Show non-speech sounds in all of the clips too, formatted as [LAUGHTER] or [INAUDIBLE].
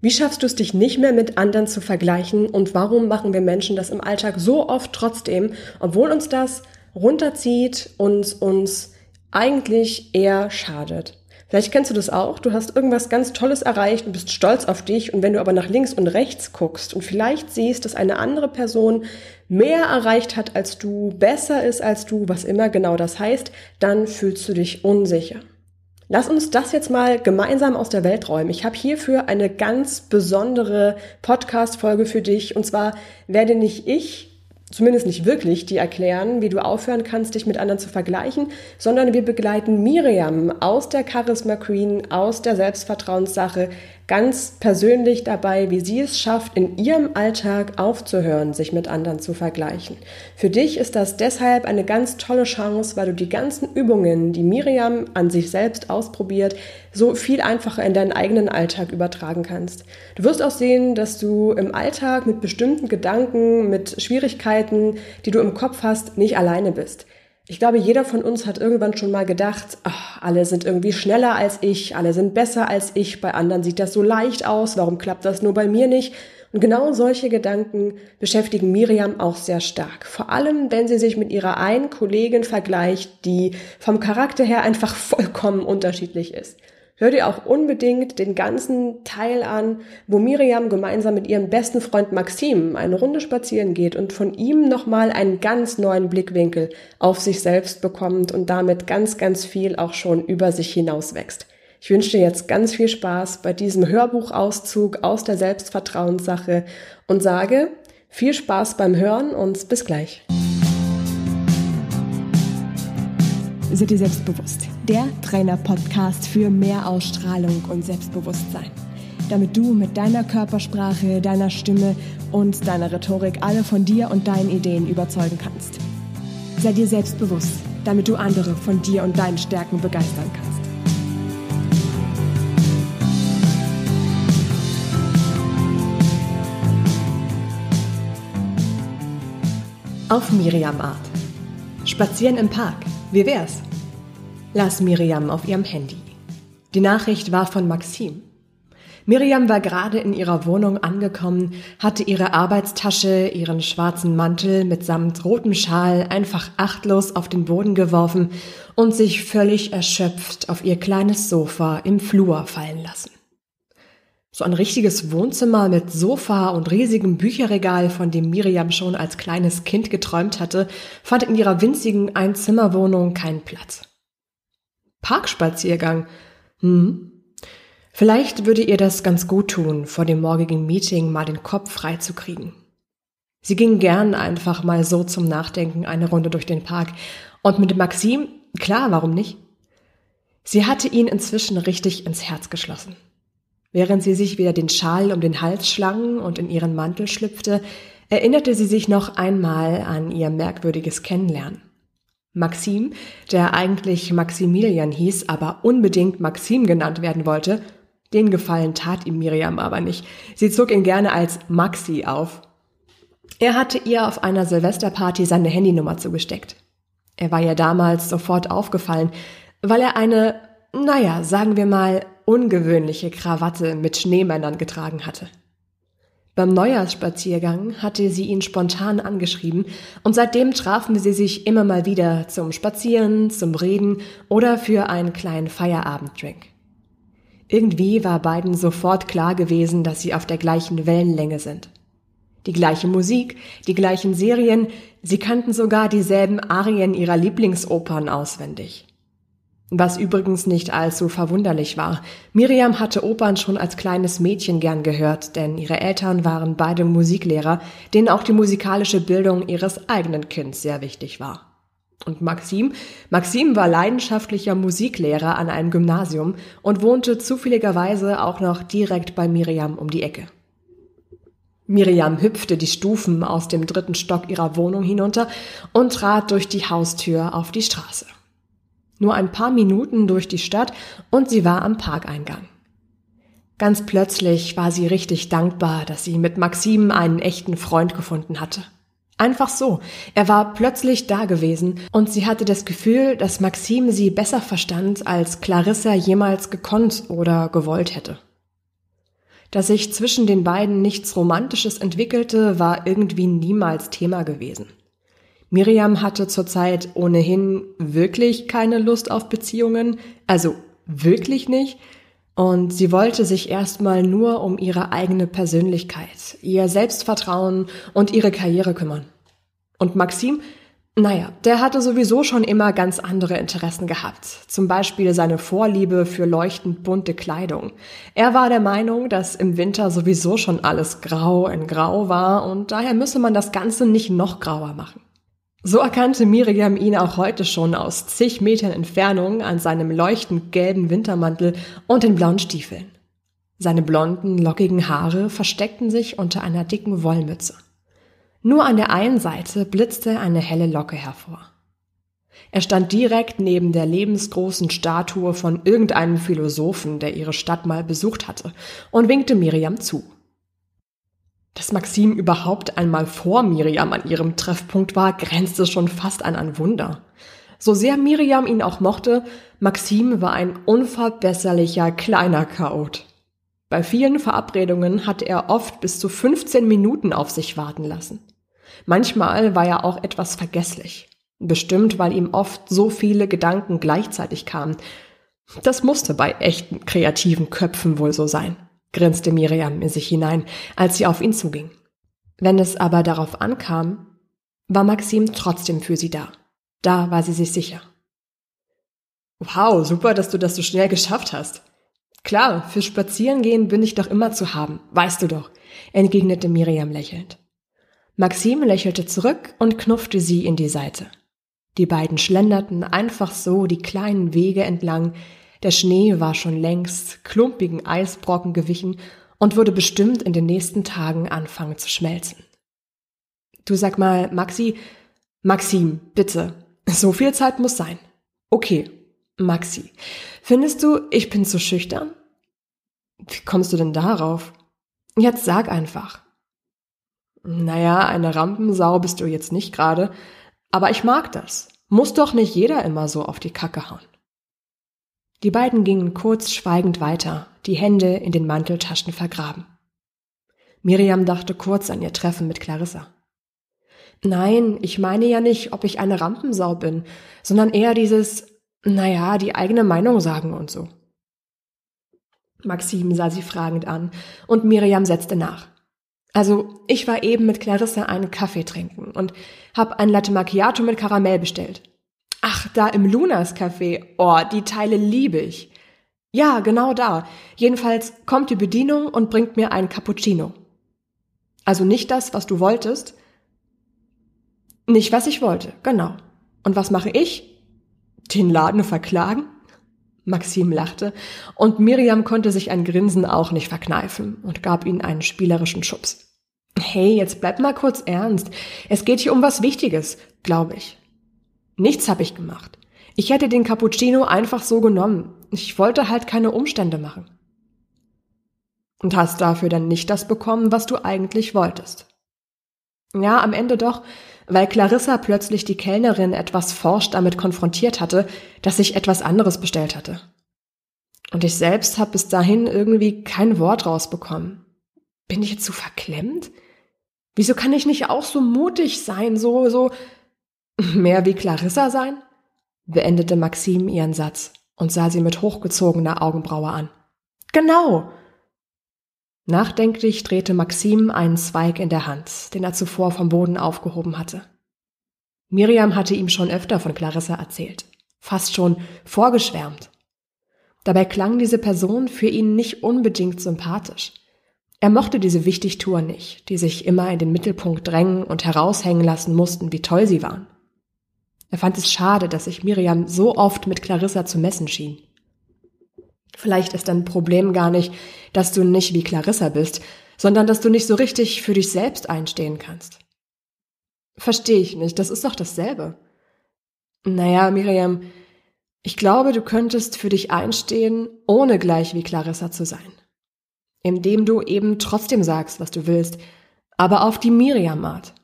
Wie schaffst du es dich nicht mehr mit anderen zu vergleichen und warum machen wir Menschen das im Alltag so oft trotzdem, obwohl uns das runterzieht und uns eigentlich eher schadet? Vielleicht kennst du das auch. Du hast irgendwas ganz Tolles erreicht und bist stolz auf dich. Und wenn du aber nach links und rechts guckst und vielleicht siehst, dass eine andere Person mehr erreicht hat als du, besser ist als du, was immer genau das heißt, dann fühlst du dich unsicher. Lass uns das jetzt mal gemeinsam aus der Welt räumen. Ich habe hierfür eine ganz besondere Podcast-Folge für dich. Und zwar werde nicht ich zumindest nicht wirklich, die erklären, wie du aufhören kannst, dich mit anderen zu vergleichen, sondern wir begleiten Miriam aus der Charisma Queen, aus der Selbstvertrauenssache, ganz persönlich dabei, wie sie es schafft, in ihrem Alltag aufzuhören, sich mit anderen zu vergleichen. Für dich ist das deshalb eine ganz tolle Chance, weil du die ganzen Übungen, die Miriam an sich selbst ausprobiert, so viel einfacher in deinen eigenen Alltag übertragen kannst. Du wirst auch sehen, dass du im Alltag mit bestimmten Gedanken, mit Schwierigkeiten, die du im Kopf hast, nicht alleine bist. Ich glaube, jeder von uns hat irgendwann schon mal gedacht, ach, alle sind irgendwie schneller als ich, alle sind besser als ich, bei anderen sieht das so leicht aus, warum klappt das nur bei mir nicht? Und genau solche Gedanken beschäftigen Miriam auch sehr stark. Vor allem, wenn sie sich mit ihrer einen Kollegin vergleicht, die vom Charakter her einfach [LAUGHS] vollkommen unterschiedlich ist. Hör dir auch unbedingt den ganzen Teil an, wo Miriam gemeinsam mit ihrem besten Freund Maxim eine Runde spazieren geht und von ihm nochmal einen ganz neuen Blickwinkel auf sich selbst bekommt und damit ganz, ganz viel auch schon über sich hinaus wächst. Ich wünsche dir jetzt ganz viel Spaß bei diesem Hörbuchauszug aus der Selbstvertrauenssache und sage viel Spaß beim Hören und bis gleich. Sei dir selbstbewusst. Der Trainer-Podcast für mehr Ausstrahlung und Selbstbewusstsein. Damit du mit deiner Körpersprache, deiner Stimme und deiner Rhetorik alle von dir und deinen Ideen überzeugen kannst. Sei dir selbstbewusst, damit du andere von dir und deinen Stärken begeistern kannst. Auf Miriam Art. Spazieren im Park. Wie wär's? Las Miriam auf ihrem Handy. Die Nachricht war von Maxim. Miriam war gerade in ihrer Wohnung angekommen, hatte ihre Arbeitstasche, ihren schwarzen Mantel mitsamt rotem Schal einfach achtlos auf den Boden geworfen und sich völlig erschöpft auf ihr kleines Sofa im Flur fallen lassen. So ein richtiges Wohnzimmer mit Sofa und riesigem Bücherregal, von dem Miriam schon als kleines Kind geträumt hatte, fand in ihrer winzigen Einzimmerwohnung keinen Platz. Parkspaziergang. Hm. Vielleicht würde ihr das ganz gut tun, vor dem morgigen Meeting mal den Kopf freizukriegen. Sie ging gern einfach mal so zum Nachdenken eine Runde durch den Park. Und mit Maxim, klar, warum nicht? Sie hatte ihn inzwischen richtig ins Herz geschlossen. Während sie sich wieder den Schal um den Hals schlang und in ihren Mantel schlüpfte, erinnerte sie sich noch einmal an ihr merkwürdiges Kennenlernen. Maxim, der eigentlich Maximilian hieß, aber unbedingt Maxim genannt werden wollte, den Gefallen tat ihm Miriam aber nicht. Sie zog ihn gerne als Maxi auf. Er hatte ihr auf einer Silvesterparty seine Handynummer zugesteckt. Er war ihr damals sofort aufgefallen, weil er eine, naja, sagen wir mal, ungewöhnliche Krawatte mit Schneemännern getragen hatte. Beim Neujahrsspaziergang hatte sie ihn spontan angeschrieben und seitdem trafen sie sich immer mal wieder zum Spazieren, zum Reden oder für einen kleinen Feierabenddrink. Irgendwie war beiden sofort klar gewesen, dass sie auf der gleichen Wellenlänge sind. Die gleiche Musik, die gleichen Serien, sie kannten sogar dieselben Arien ihrer Lieblingsopern auswendig. Was übrigens nicht allzu verwunderlich war. Miriam hatte Opern schon als kleines Mädchen gern gehört, denn ihre Eltern waren beide Musiklehrer, denen auch die musikalische Bildung ihres eigenen Kindes sehr wichtig war. Und Maxim? Maxim war leidenschaftlicher Musiklehrer an einem Gymnasium und wohnte zufälligerweise auch noch direkt bei Miriam um die Ecke. Miriam hüpfte die Stufen aus dem dritten Stock ihrer Wohnung hinunter und trat durch die Haustür auf die Straße. Nur ein paar Minuten durch die Stadt und sie war am Parkeingang. Ganz plötzlich war sie richtig dankbar, dass sie mit Maxim einen echten Freund gefunden hatte. Einfach so. Er war plötzlich da gewesen und sie hatte das Gefühl, dass Maxim sie besser verstand, als Clarissa jemals gekonnt oder gewollt hätte. Dass sich zwischen den beiden nichts Romantisches entwickelte, war irgendwie niemals Thema gewesen. Miriam hatte zurzeit ohnehin wirklich keine Lust auf Beziehungen, also wirklich nicht, und sie wollte sich erstmal nur um ihre eigene Persönlichkeit, ihr Selbstvertrauen und ihre Karriere kümmern. Und Maxim, naja, der hatte sowieso schon immer ganz andere Interessen gehabt. Zum Beispiel seine Vorliebe für leuchtend bunte Kleidung. Er war der Meinung, dass im Winter sowieso schon alles grau in grau war und daher müsse man das Ganze nicht noch grauer machen. So erkannte Miriam ihn auch heute schon aus zig Metern Entfernung an seinem leuchtend gelben Wintermantel und den blauen Stiefeln. Seine blonden, lockigen Haare versteckten sich unter einer dicken Wollmütze. Nur an der einen Seite blitzte eine helle Locke hervor. Er stand direkt neben der lebensgroßen Statue von irgendeinem Philosophen, der ihre Stadt mal besucht hatte, und winkte Miriam zu. Dass Maxim überhaupt einmal vor Miriam an ihrem Treffpunkt war, grenzte schon fast an ein Wunder. So sehr Miriam ihn auch mochte, Maxim war ein unverbesserlicher kleiner Chaot. Bei vielen Verabredungen hatte er oft bis zu 15 Minuten auf sich warten lassen. Manchmal war er auch etwas vergesslich. Bestimmt, weil ihm oft so viele Gedanken gleichzeitig kamen. Das musste bei echten kreativen Köpfen wohl so sein grinste Miriam in sich hinein, als sie auf ihn zuging. Wenn es aber darauf ankam, war Maxim trotzdem für sie da. Da war sie sich sicher. Wow, super, dass du das so schnell geschafft hast. Klar, für Spazierengehen bin ich doch immer zu haben, weißt du doch, entgegnete Miriam lächelnd. Maxim lächelte zurück und knuffte sie in die Seite. Die beiden schlenderten einfach so die kleinen Wege entlang, der Schnee war schon längst klumpigen Eisbrocken gewichen und würde bestimmt in den nächsten Tagen anfangen zu schmelzen. Du sag mal, Maxi, Maxim, bitte, so viel Zeit muss sein. Okay, Maxi, findest du, ich bin zu schüchtern? Wie kommst du denn darauf? Jetzt sag einfach. Naja, eine Rampensau bist du jetzt nicht gerade, aber ich mag das. Muss doch nicht jeder immer so auf die Kacke hauen. Die beiden gingen kurz schweigend weiter, die Hände in den Manteltaschen vergraben. Miriam dachte kurz an ihr Treffen mit Clarissa. Nein, ich meine ja nicht, ob ich eine Rampensau bin, sondern eher dieses, naja, die eigene Meinung sagen und so. Maxim sah sie fragend an und Miriam setzte nach. Also, ich war eben mit Clarissa einen Kaffee trinken und hab ein Latte Macchiato mit Karamell bestellt. Ach, da im Lunas Café. Oh, die Teile liebe ich. Ja, genau da. Jedenfalls kommt die Bedienung und bringt mir ein Cappuccino. Also nicht das, was du wolltest. Nicht, was ich wollte, genau. Und was mache ich? Den Laden verklagen? Maxim lachte, und Miriam konnte sich ein Grinsen auch nicht verkneifen und gab ihnen einen spielerischen Schubs. Hey, jetzt bleib mal kurz ernst. Es geht hier um was Wichtiges, glaube ich. Nichts habe ich gemacht. Ich hätte den Cappuccino einfach so genommen. Ich wollte halt keine Umstände machen. Und hast dafür dann nicht das bekommen, was du eigentlich wolltest. Ja, am Ende doch, weil Clarissa plötzlich die Kellnerin etwas forsch damit konfrontiert hatte, dass ich etwas anderes bestellt hatte. Und ich selbst habe bis dahin irgendwie kein Wort rausbekommen. Bin ich jetzt zu verklemmt? Wieso kann ich nicht auch so mutig sein, so, so, [LAUGHS] Mehr wie Clarissa sein? beendete Maxim ihren Satz und sah sie mit hochgezogener Augenbraue an. Genau. Nachdenklich drehte Maxim einen Zweig in der Hand, den er zuvor vom Boden aufgehoben hatte. Miriam hatte ihm schon öfter von Clarissa erzählt, fast schon vorgeschwärmt. Dabei klang diese Person für ihn nicht unbedingt sympathisch. Er mochte diese Wichtigtour nicht, die sich immer in den Mittelpunkt drängen und heraushängen lassen mussten, wie toll sie waren. Er fand es schade, dass sich Miriam so oft mit Clarissa zu messen schien. Vielleicht ist dein Problem gar nicht, dass du nicht wie Clarissa bist, sondern dass du nicht so richtig für dich selbst einstehen kannst. Verstehe ich nicht, das ist doch dasselbe. Naja, Miriam, ich glaube, du könntest für dich einstehen, ohne gleich wie Clarissa zu sein. Indem du eben trotzdem sagst, was du willst, aber auf die Miriam-Art.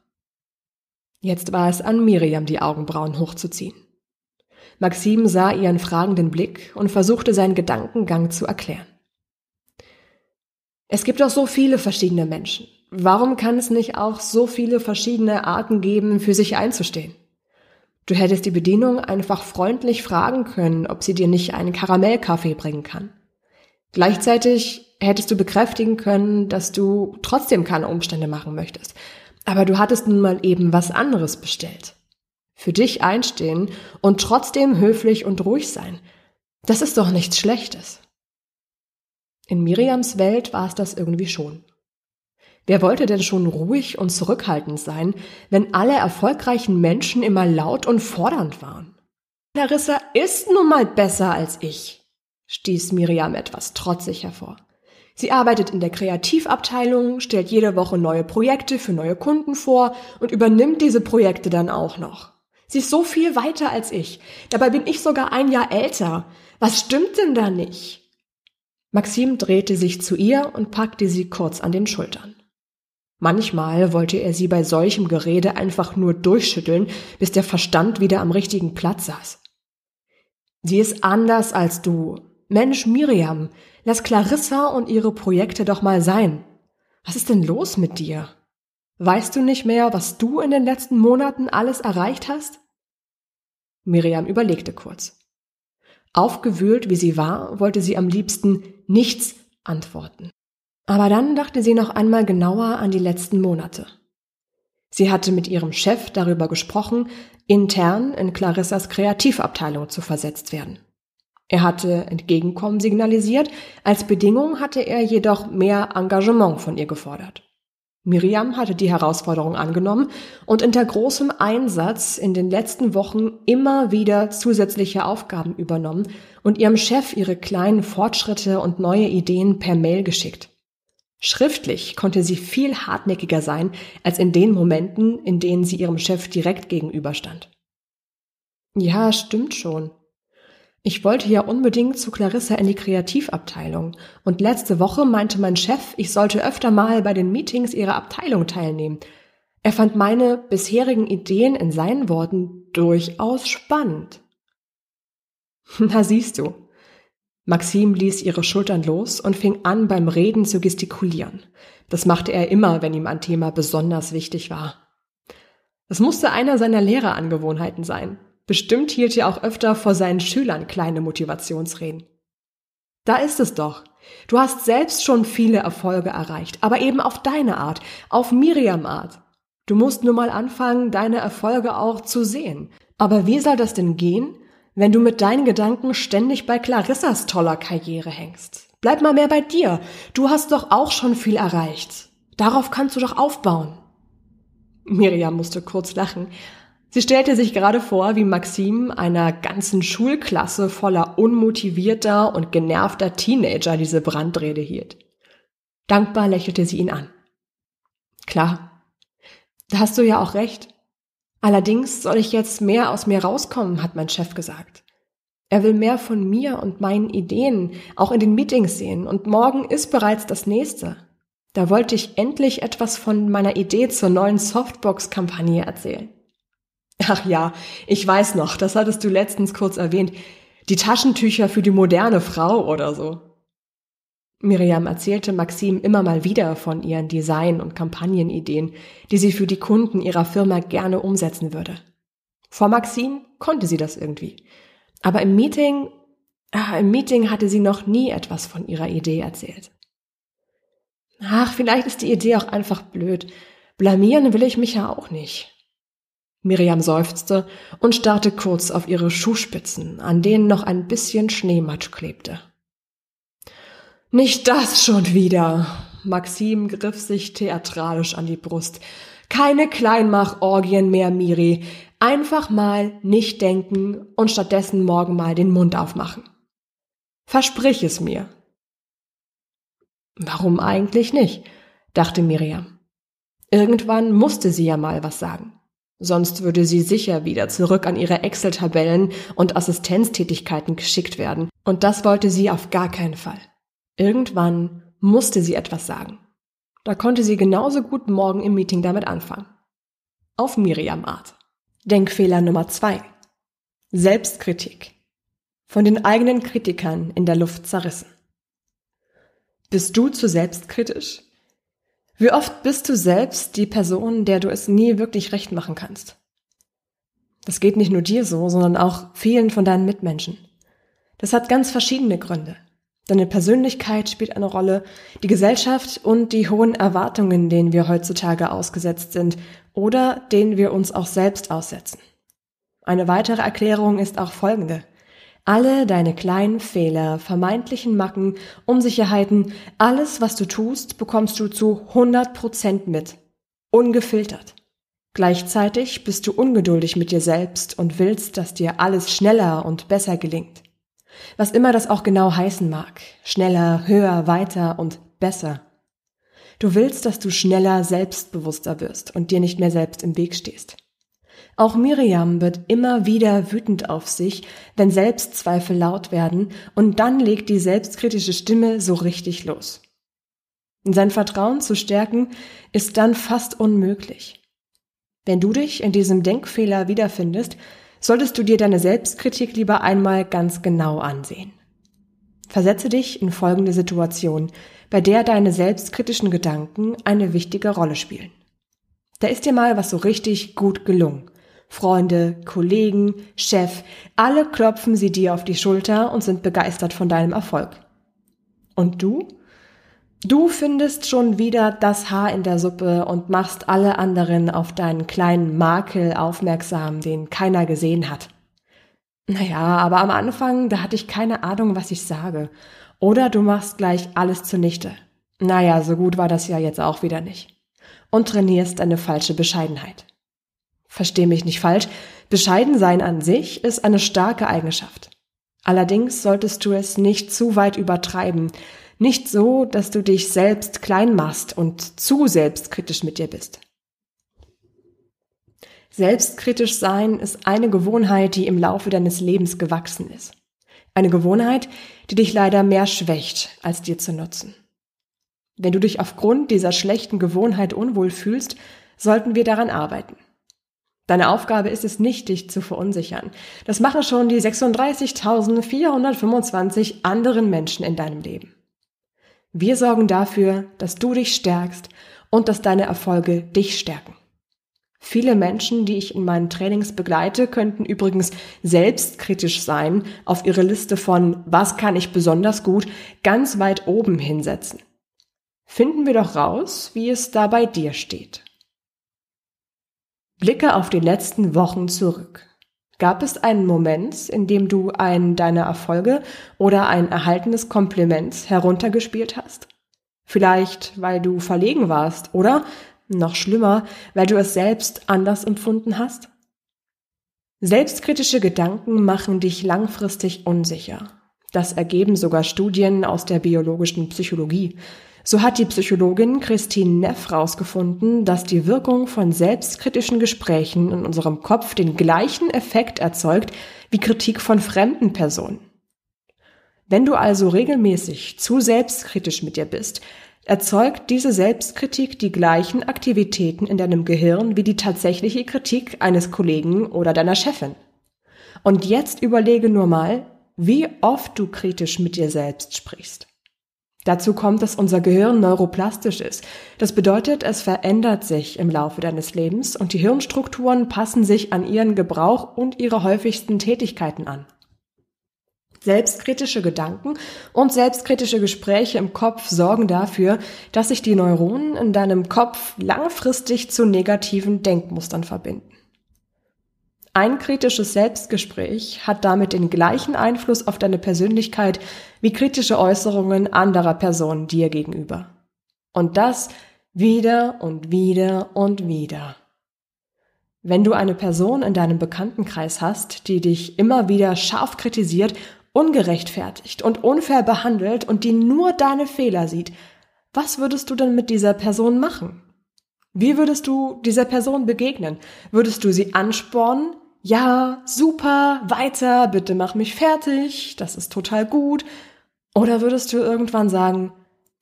Jetzt war es an Miriam, die Augenbrauen hochzuziehen. Maxim sah ihren fragenden Blick und versuchte seinen Gedankengang zu erklären. Es gibt doch so viele verschiedene Menschen. Warum kann es nicht auch so viele verschiedene Arten geben, für sich einzustehen? Du hättest die Bedienung einfach freundlich fragen können, ob sie dir nicht einen Karamellkaffee bringen kann. Gleichzeitig hättest du bekräftigen können, dass du trotzdem keine Umstände machen möchtest. Aber du hattest nun mal eben was anderes bestellt. Für dich einstehen und trotzdem höflich und ruhig sein. Das ist doch nichts Schlechtes. In Miriams Welt war es das irgendwie schon. Wer wollte denn schon ruhig und zurückhaltend sein, wenn alle erfolgreichen Menschen immer laut und fordernd waren? Larissa ist nun mal besser als ich, stieß Miriam etwas trotzig hervor. Sie arbeitet in der Kreativabteilung, stellt jede Woche neue Projekte für neue Kunden vor und übernimmt diese Projekte dann auch noch. Sie ist so viel weiter als ich. Dabei bin ich sogar ein Jahr älter. Was stimmt denn da nicht? Maxim drehte sich zu ihr und packte sie kurz an den Schultern. Manchmal wollte er sie bei solchem Gerede einfach nur durchschütteln, bis der Verstand wieder am richtigen Platz saß. Sie ist anders als du. Mensch, Miriam, lass Clarissa und ihre Projekte doch mal sein. Was ist denn los mit dir? Weißt du nicht mehr, was du in den letzten Monaten alles erreicht hast? Miriam überlegte kurz. Aufgewühlt wie sie war, wollte sie am liebsten nichts antworten. Aber dann dachte sie noch einmal genauer an die letzten Monate. Sie hatte mit ihrem Chef darüber gesprochen, intern in Clarissas Kreativabteilung zu versetzt werden. Er hatte Entgegenkommen signalisiert, als Bedingung hatte er jedoch mehr Engagement von ihr gefordert. Miriam hatte die Herausforderung angenommen und unter großem Einsatz in den letzten Wochen immer wieder zusätzliche Aufgaben übernommen und ihrem Chef ihre kleinen Fortschritte und neue Ideen per Mail geschickt. Schriftlich konnte sie viel hartnäckiger sein als in den Momenten, in denen sie ihrem Chef direkt gegenüberstand. Ja, stimmt schon. Ich wollte ja unbedingt zu Clarissa in die Kreativabteilung und letzte Woche meinte mein Chef, ich sollte öfter mal bei den Meetings ihrer Abteilung teilnehmen. Er fand meine bisherigen Ideen in seinen Worten durchaus spannend. [LAUGHS] Na siehst du, Maxim ließ ihre Schultern los und fing an, beim Reden zu gestikulieren. Das machte er immer, wenn ihm ein Thema besonders wichtig war. Es musste einer seiner Lehrerangewohnheiten sein. Bestimmt hielt er auch öfter vor seinen Schülern kleine Motivationsreden. Da ist es doch. Du hast selbst schon viele Erfolge erreicht, aber eben auf deine Art, auf Miriam Art. Du musst nur mal anfangen, deine Erfolge auch zu sehen. Aber wie soll das denn gehen, wenn du mit deinen Gedanken ständig bei Clarissas toller Karriere hängst. Bleib mal mehr bei dir. Du hast doch auch schon viel erreicht. Darauf kannst du doch aufbauen. Miriam musste kurz lachen. Sie stellte sich gerade vor, wie Maxim einer ganzen Schulklasse voller unmotivierter und genervter Teenager diese Brandrede hielt. Dankbar lächelte sie ihn an. Klar, da hast du ja auch recht. Allerdings soll ich jetzt mehr aus mir rauskommen, hat mein Chef gesagt. Er will mehr von mir und meinen Ideen auch in den Meetings sehen und morgen ist bereits das nächste. Da wollte ich endlich etwas von meiner Idee zur neuen Softbox-Kampagne erzählen. Ach ja, ich weiß noch, das hattest du letztens kurz erwähnt. Die Taschentücher für die moderne Frau oder so. Miriam erzählte Maxim immer mal wieder von ihren Design- und Kampagnenideen, die sie für die Kunden ihrer Firma gerne umsetzen würde. Vor Maxim konnte sie das irgendwie. Aber im Meeting, ah, im Meeting hatte sie noch nie etwas von ihrer Idee erzählt. Ach, vielleicht ist die Idee auch einfach blöd. Blamieren will ich mich ja auch nicht. Miriam seufzte und starrte kurz auf ihre Schuhspitzen, an denen noch ein bisschen Schneematsch klebte. Nicht das schon wieder. Maxim griff sich theatralisch an die Brust. Keine Kleinmachorgien mehr, Miri. Einfach mal nicht denken und stattdessen morgen mal den Mund aufmachen. Versprich es mir. Warum eigentlich nicht? dachte Miriam. Irgendwann musste sie ja mal was sagen. Sonst würde sie sicher wieder zurück an ihre Excel-Tabellen und Assistenztätigkeiten geschickt werden. Und das wollte sie auf gar keinen Fall. Irgendwann musste sie etwas sagen. Da konnte sie genauso gut morgen im Meeting damit anfangen. Auf Miriam Art. Denkfehler Nummer zwei. Selbstkritik. Von den eigenen Kritikern in der Luft zerrissen. Bist du zu selbstkritisch? Wie oft bist du selbst die Person, der du es nie wirklich recht machen kannst? Das geht nicht nur dir so, sondern auch vielen von deinen Mitmenschen. Das hat ganz verschiedene Gründe. Deine Persönlichkeit spielt eine Rolle, die Gesellschaft und die hohen Erwartungen, denen wir heutzutage ausgesetzt sind oder denen wir uns auch selbst aussetzen. Eine weitere Erklärung ist auch folgende. Alle deine kleinen Fehler, vermeintlichen Macken, Unsicherheiten, alles, was du tust, bekommst du zu 100 Prozent mit. Ungefiltert. Gleichzeitig bist du ungeduldig mit dir selbst und willst, dass dir alles schneller und besser gelingt. Was immer das auch genau heißen mag. Schneller, höher, weiter und besser. Du willst, dass du schneller selbstbewusster wirst und dir nicht mehr selbst im Weg stehst. Auch Miriam wird immer wieder wütend auf sich, wenn Selbstzweifel laut werden, und dann legt die selbstkritische Stimme so richtig los. Sein Vertrauen zu stärken ist dann fast unmöglich. Wenn du dich in diesem Denkfehler wiederfindest, solltest du dir deine Selbstkritik lieber einmal ganz genau ansehen. Versetze dich in folgende Situation, bei der deine selbstkritischen Gedanken eine wichtige Rolle spielen. Da ist dir mal was so richtig gut gelungen. Freunde, Kollegen, Chef, alle klopfen sie dir auf die Schulter und sind begeistert von deinem Erfolg. Und du? Du findest schon wieder das Haar in der Suppe und machst alle anderen auf deinen kleinen Makel aufmerksam, den keiner gesehen hat. Naja, aber am Anfang, da hatte ich keine Ahnung, was ich sage. Oder du machst gleich alles zunichte. Naja, so gut war das ja jetzt auch wieder nicht. Und trainierst eine falsche Bescheidenheit. Versteh mich nicht falsch, bescheiden sein an sich ist eine starke Eigenschaft. Allerdings solltest du es nicht zu weit übertreiben, nicht so, dass du dich selbst klein machst und zu selbstkritisch mit dir bist. Selbstkritisch sein ist eine Gewohnheit, die im Laufe deines Lebens gewachsen ist. Eine Gewohnheit, die dich leider mehr schwächt, als dir zu nutzen. Wenn du dich aufgrund dieser schlechten Gewohnheit unwohl fühlst, sollten wir daran arbeiten. Deine Aufgabe ist es nicht, dich zu verunsichern. Das machen schon die 36.425 anderen Menschen in deinem Leben. Wir sorgen dafür, dass du dich stärkst und dass deine Erfolge dich stärken. Viele Menschen, die ich in meinen Trainings begleite, könnten übrigens selbstkritisch sein, auf ihre Liste von was kann ich besonders gut ganz weit oben hinsetzen. Finden wir doch raus, wie es da bei dir steht. Blicke auf die letzten Wochen zurück. Gab es einen Moment, in dem du einen deiner Erfolge oder ein erhaltenes Kompliment heruntergespielt hast? Vielleicht, weil du verlegen warst oder, noch schlimmer, weil du es selbst anders empfunden hast? Selbstkritische Gedanken machen dich langfristig unsicher. Das ergeben sogar Studien aus der biologischen Psychologie. So hat die Psychologin Christine Neff herausgefunden, dass die Wirkung von selbstkritischen Gesprächen in unserem Kopf den gleichen Effekt erzeugt wie Kritik von fremden Personen. Wenn du also regelmäßig zu selbstkritisch mit dir bist, erzeugt diese Selbstkritik die gleichen Aktivitäten in deinem Gehirn wie die tatsächliche Kritik eines Kollegen oder deiner Chefin. Und jetzt überlege nur mal, wie oft du kritisch mit dir selbst sprichst. Dazu kommt, dass unser Gehirn neuroplastisch ist. Das bedeutet, es verändert sich im Laufe deines Lebens und die Hirnstrukturen passen sich an ihren Gebrauch und ihre häufigsten Tätigkeiten an. Selbstkritische Gedanken und selbstkritische Gespräche im Kopf sorgen dafür, dass sich die Neuronen in deinem Kopf langfristig zu negativen Denkmustern verbinden. Ein kritisches Selbstgespräch hat damit den gleichen Einfluss auf deine Persönlichkeit wie kritische Äußerungen anderer Personen dir gegenüber. Und das wieder und wieder und wieder. Wenn du eine Person in deinem Bekanntenkreis hast, die dich immer wieder scharf kritisiert, ungerechtfertigt und unfair behandelt und die nur deine Fehler sieht, was würdest du denn mit dieser Person machen? Wie würdest du dieser Person begegnen? Würdest du sie anspornen, ja, super, weiter, bitte mach mich fertig, das ist total gut. Oder würdest du irgendwann sagen,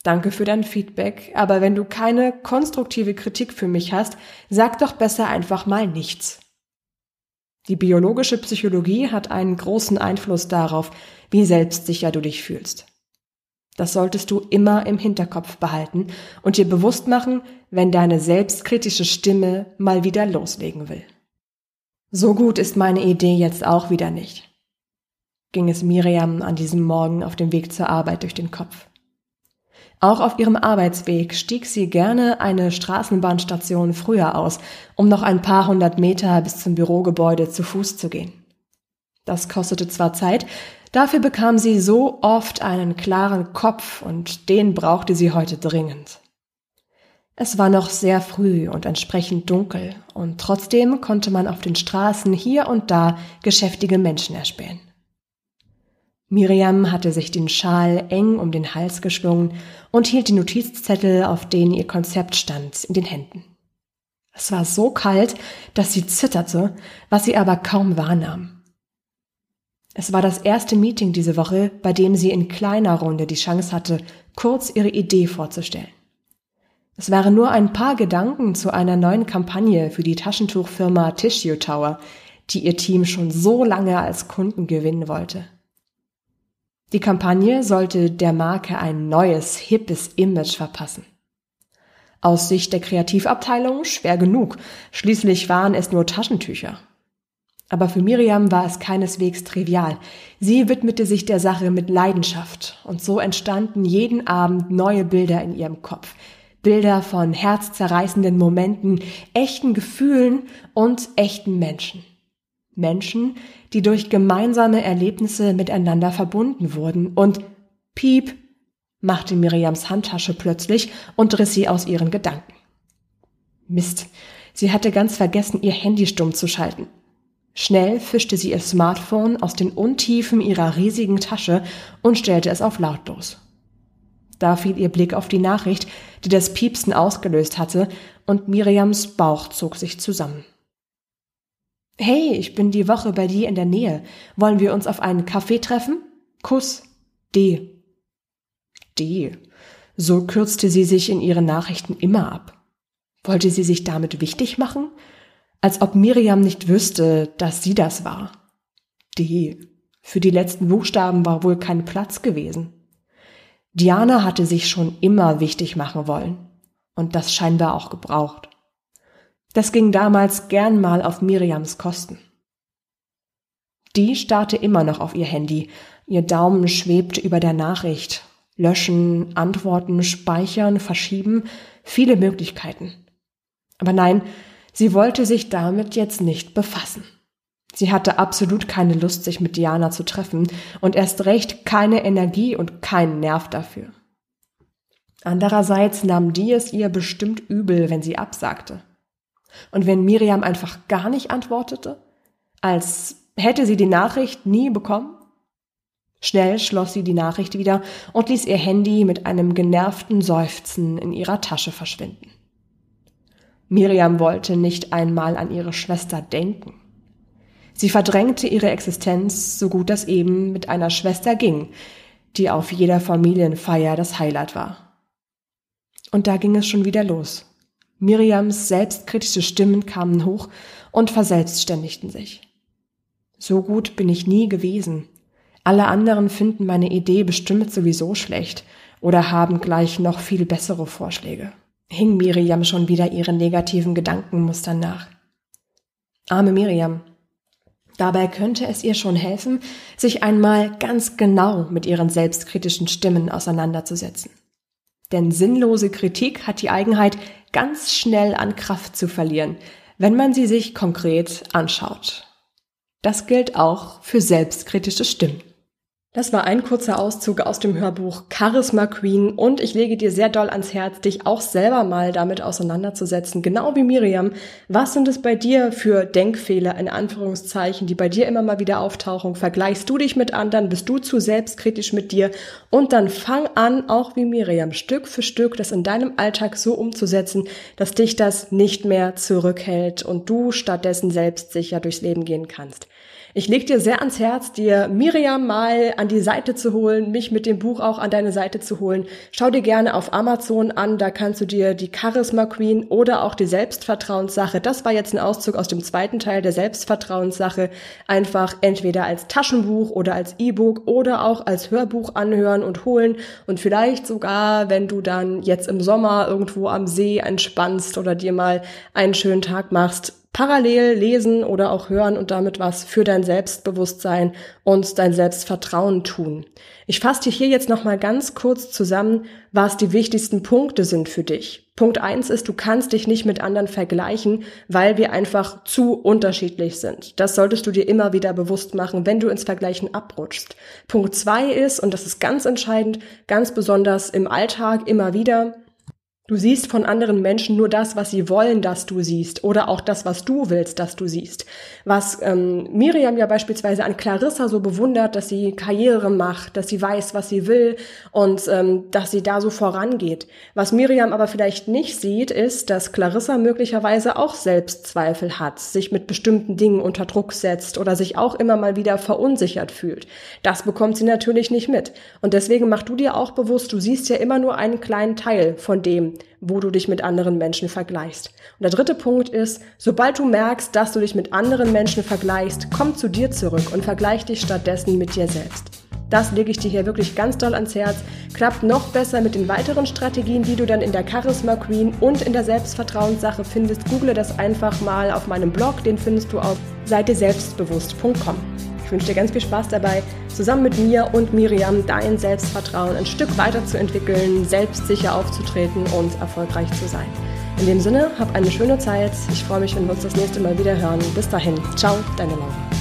danke für dein Feedback, aber wenn du keine konstruktive Kritik für mich hast, sag doch besser einfach mal nichts. Die biologische Psychologie hat einen großen Einfluss darauf, wie selbstsicher du dich fühlst. Das solltest du immer im Hinterkopf behalten und dir bewusst machen, wenn deine selbstkritische Stimme mal wieder loslegen will. So gut ist meine Idee jetzt auch wieder nicht, ging es Miriam an diesem Morgen auf dem Weg zur Arbeit durch den Kopf. Auch auf ihrem Arbeitsweg stieg sie gerne eine Straßenbahnstation früher aus, um noch ein paar hundert Meter bis zum Bürogebäude zu Fuß zu gehen. Das kostete zwar Zeit, dafür bekam sie so oft einen klaren Kopf und den brauchte sie heute dringend. Es war noch sehr früh und entsprechend dunkel, und trotzdem konnte man auf den Straßen hier und da geschäftige Menschen erspähen. Miriam hatte sich den Schal eng um den Hals geschlungen und hielt die Notizzettel, auf denen ihr Konzept stand, in den Händen. Es war so kalt, dass sie zitterte, was sie aber kaum wahrnahm. Es war das erste Meeting diese Woche, bei dem sie in kleiner Runde die Chance hatte, kurz ihre Idee vorzustellen. Es waren nur ein paar Gedanken zu einer neuen Kampagne für die Taschentuchfirma Tissue Tower, die ihr Team schon so lange als Kunden gewinnen wollte. Die Kampagne sollte der Marke ein neues, hippes Image verpassen. Aus Sicht der Kreativabteilung schwer genug, schließlich waren es nur Taschentücher. Aber für Miriam war es keineswegs trivial. Sie widmete sich der Sache mit Leidenschaft und so entstanden jeden Abend neue Bilder in ihrem Kopf. Bilder von herzzerreißenden Momenten, echten Gefühlen und echten Menschen. Menschen, die durch gemeinsame Erlebnisse miteinander verbunden wurden und Piep machte Miriams Handtasche plötzlich und riss sie aus ihren Gedanken. Mist, sie hatte ganz vergessen, ihr Handy stumm zu schalten. Schnell fischte sie ihr Smartphone aus den Untiefen ihrer riesigen Tasche und stellte es auf lautlos. Da fiel ihr Blick auf die Nachricht, die das Piepsen ausgelöst hatte, und Miriams Bauch zog sich zusammen. Hey, ich bin die Woche bei dir in der Nähe. Wollen wir uns auf einen Kaffee treffen? Kuss. D. D. So kürzte sie sich in ihren Nachrichten immer ab. Wollte sie sich damit wichtig machen? Als ob Miriam nicht wüsste, dass sie das war. D. Für die letzten Buchstaben war wohl kein Platz gewesen. Diana hatte sich schon immer wichtig machen wollen und das scheinbar auch gebraucht. Das ging damals gern mal auf Miriams Kosten. Die starrte immer noch auf ihr Handy. Ihr Daumen schwebte über der Nachricht. Löschen, antworten, speichern, verschieben, viele Möglichkeiten. Aber nein, sie wollte sich damit jetzt nicht befassen. Sie hatte absolut keine Lust, sich mit Diana zu treffen und erst recht keine Energie und keinen Nerv dafür. Andererseits nahm die es ihr bestimmt übel, wenn sie absagte. Und wenn Miriam einfach gar nicht antwortete, als hätte sie die Nachricht nie bekommen? Schnell schloss sie die Nachricht wieder und ließ ihr Handy mit einem genervten Seufzen in ihrer Tasche verschwinden. Miriam wollte nicht einmal an ihre Schwester denken. Sie verdrängte ihre Existenz, so gut das eben mit einer Schwester ging, die auf jeder Familienfeier das Highlight war. Und da ging es schon wieder los. Miriams selbstkritische Stimmen kamen hoch und verselbstständigten sich. So gut bin ich nie gewesen. Alle anderen finden meine Idee bestimmt sowieso schlecht oder haben gleich noch viel bessere Vorschläge. Hing Miriam schon wieder ihren negativen Gedankenmustern nach. Arme Miriam. Dabei könnte es ihr schon helfen, sich einmal ganz genau mit ihren selbstkritischen Stimmen auseinanderzusetzen. Denn sinnlose Kritik hat die Eigenheit, ganz schnell an Kraft zu verlieren, wenn man sie sich konkret anschaut. Das gilt auch für selbstkritische Stimmen. Das war ein kurzer Auszug aus dem Hörbuch Charisma Queen und ich lege dir sehr doll ans Herz, dich auch selber mal damit auseinanderzusetzen, genau wie Miriam. Was sind es bei dir für Denkfehler in Anführungszeichen, die bei dir immer mal wieder auftauchen? Vergleichst du dich mit anderen? Bist du zu selbstkritisch mit dir? Und dann fang an, auch wie Miriam, Stück für Stück das in deinem Alltag so umzusetzen, dass dich das nicht mehr zurückhält und du stattdessen selbstsicher durchs Leben gehen kannst. Ich leg dir sehr ans Herz, dir Miriam mal an die Seite zu holen, mich mit dem Buch auch an deine Seite zu holen. Schau dir gerne auf Amazon an, da kannst du dir die Charisma Queen oder auch die Selbstvertrauenssache, das war jetzt ein Auszug aus dem zweiten Teil der Selbstvertrauenssache, einfach entweder als Taschenbuch oder als E-Book oder auch als Hörbuch anhören und holen und vielleicht sogar, wenn du dann jetzt im Sommer irgendwo am See entspannst oder dir mal einen schönen Tag machst, parallel lesen oder auch hören und damit was für dein Selbstbewusstsein und dein Selbstvertrauen tun. Ich fasse dir hier jetzt nochmal ganz kurz zusammen, was die wichtigsten Punkte sind für dich. Punkt eins ist, du kannst dich nicht mit anderen vergleichen, weil wir einfach zu unterschiedlich sind. Das solltest du dir immer wieder bewusst machen, wenn du ins Vergleichen abrutschst. Punkt zwei ist, und das ist ganz entscheidend, ganz besonders im Alltag immer wieder, Du siehst von anderen Menschen nur das, was sie wollen, dass du siehst, oder auch das, was du willst, dass du siehst. Was ähm, Miriam ja beispielsweise an Clarissa so bewundert, dass sie Karriere macht, dass sie weiß, was sie will und ähm, dass sie da so vorangeht. Was Miriam aber vielleicht nicht sieht, ist, dass Clarissa möglicherweise auch Selbstzweifel hat, sich mit bestimmten Dingen unter Druck setzt oder sich auch immer mal wieder verunsichert fühlt. Das bekommt sie natürlich nicht mit. Und deswegen mach du dir auch bewusst, du siehst ja immer nur einen kleinen Teil von dem, wo du dich mit anderen Menschen vergleichst. Und der dritte Punkt ist, sobald du merkst, dass du dich mit anderen Menschen vergleichst, komm zu dir zurück und vergleich dich stattdessen mit dir selbst. Das lege ich dir hier wirklich ganz doll ans Herz. Klappt noch besser mit den weiteren Strategien, die du dann in der Charisma Queen und in der Selbstvertrauenssache findest. Google das einfach mal auf meinem Blog, den findest du auf seiteselbstbewusst.com wünsche dir ganz viel Spaß dabei, zusammen mit mir und Miriam dein Selbstvertrauen ein Stück weiterzuentwickeln, selbstsicher aufzutreten und erfolgreich zu sein. In dem Sinne, hab eine schöne Zeit. Ich freue mich, wenn wir uns das nächste Mal wieder hören. Bis dahin. Ciao, deine Laura.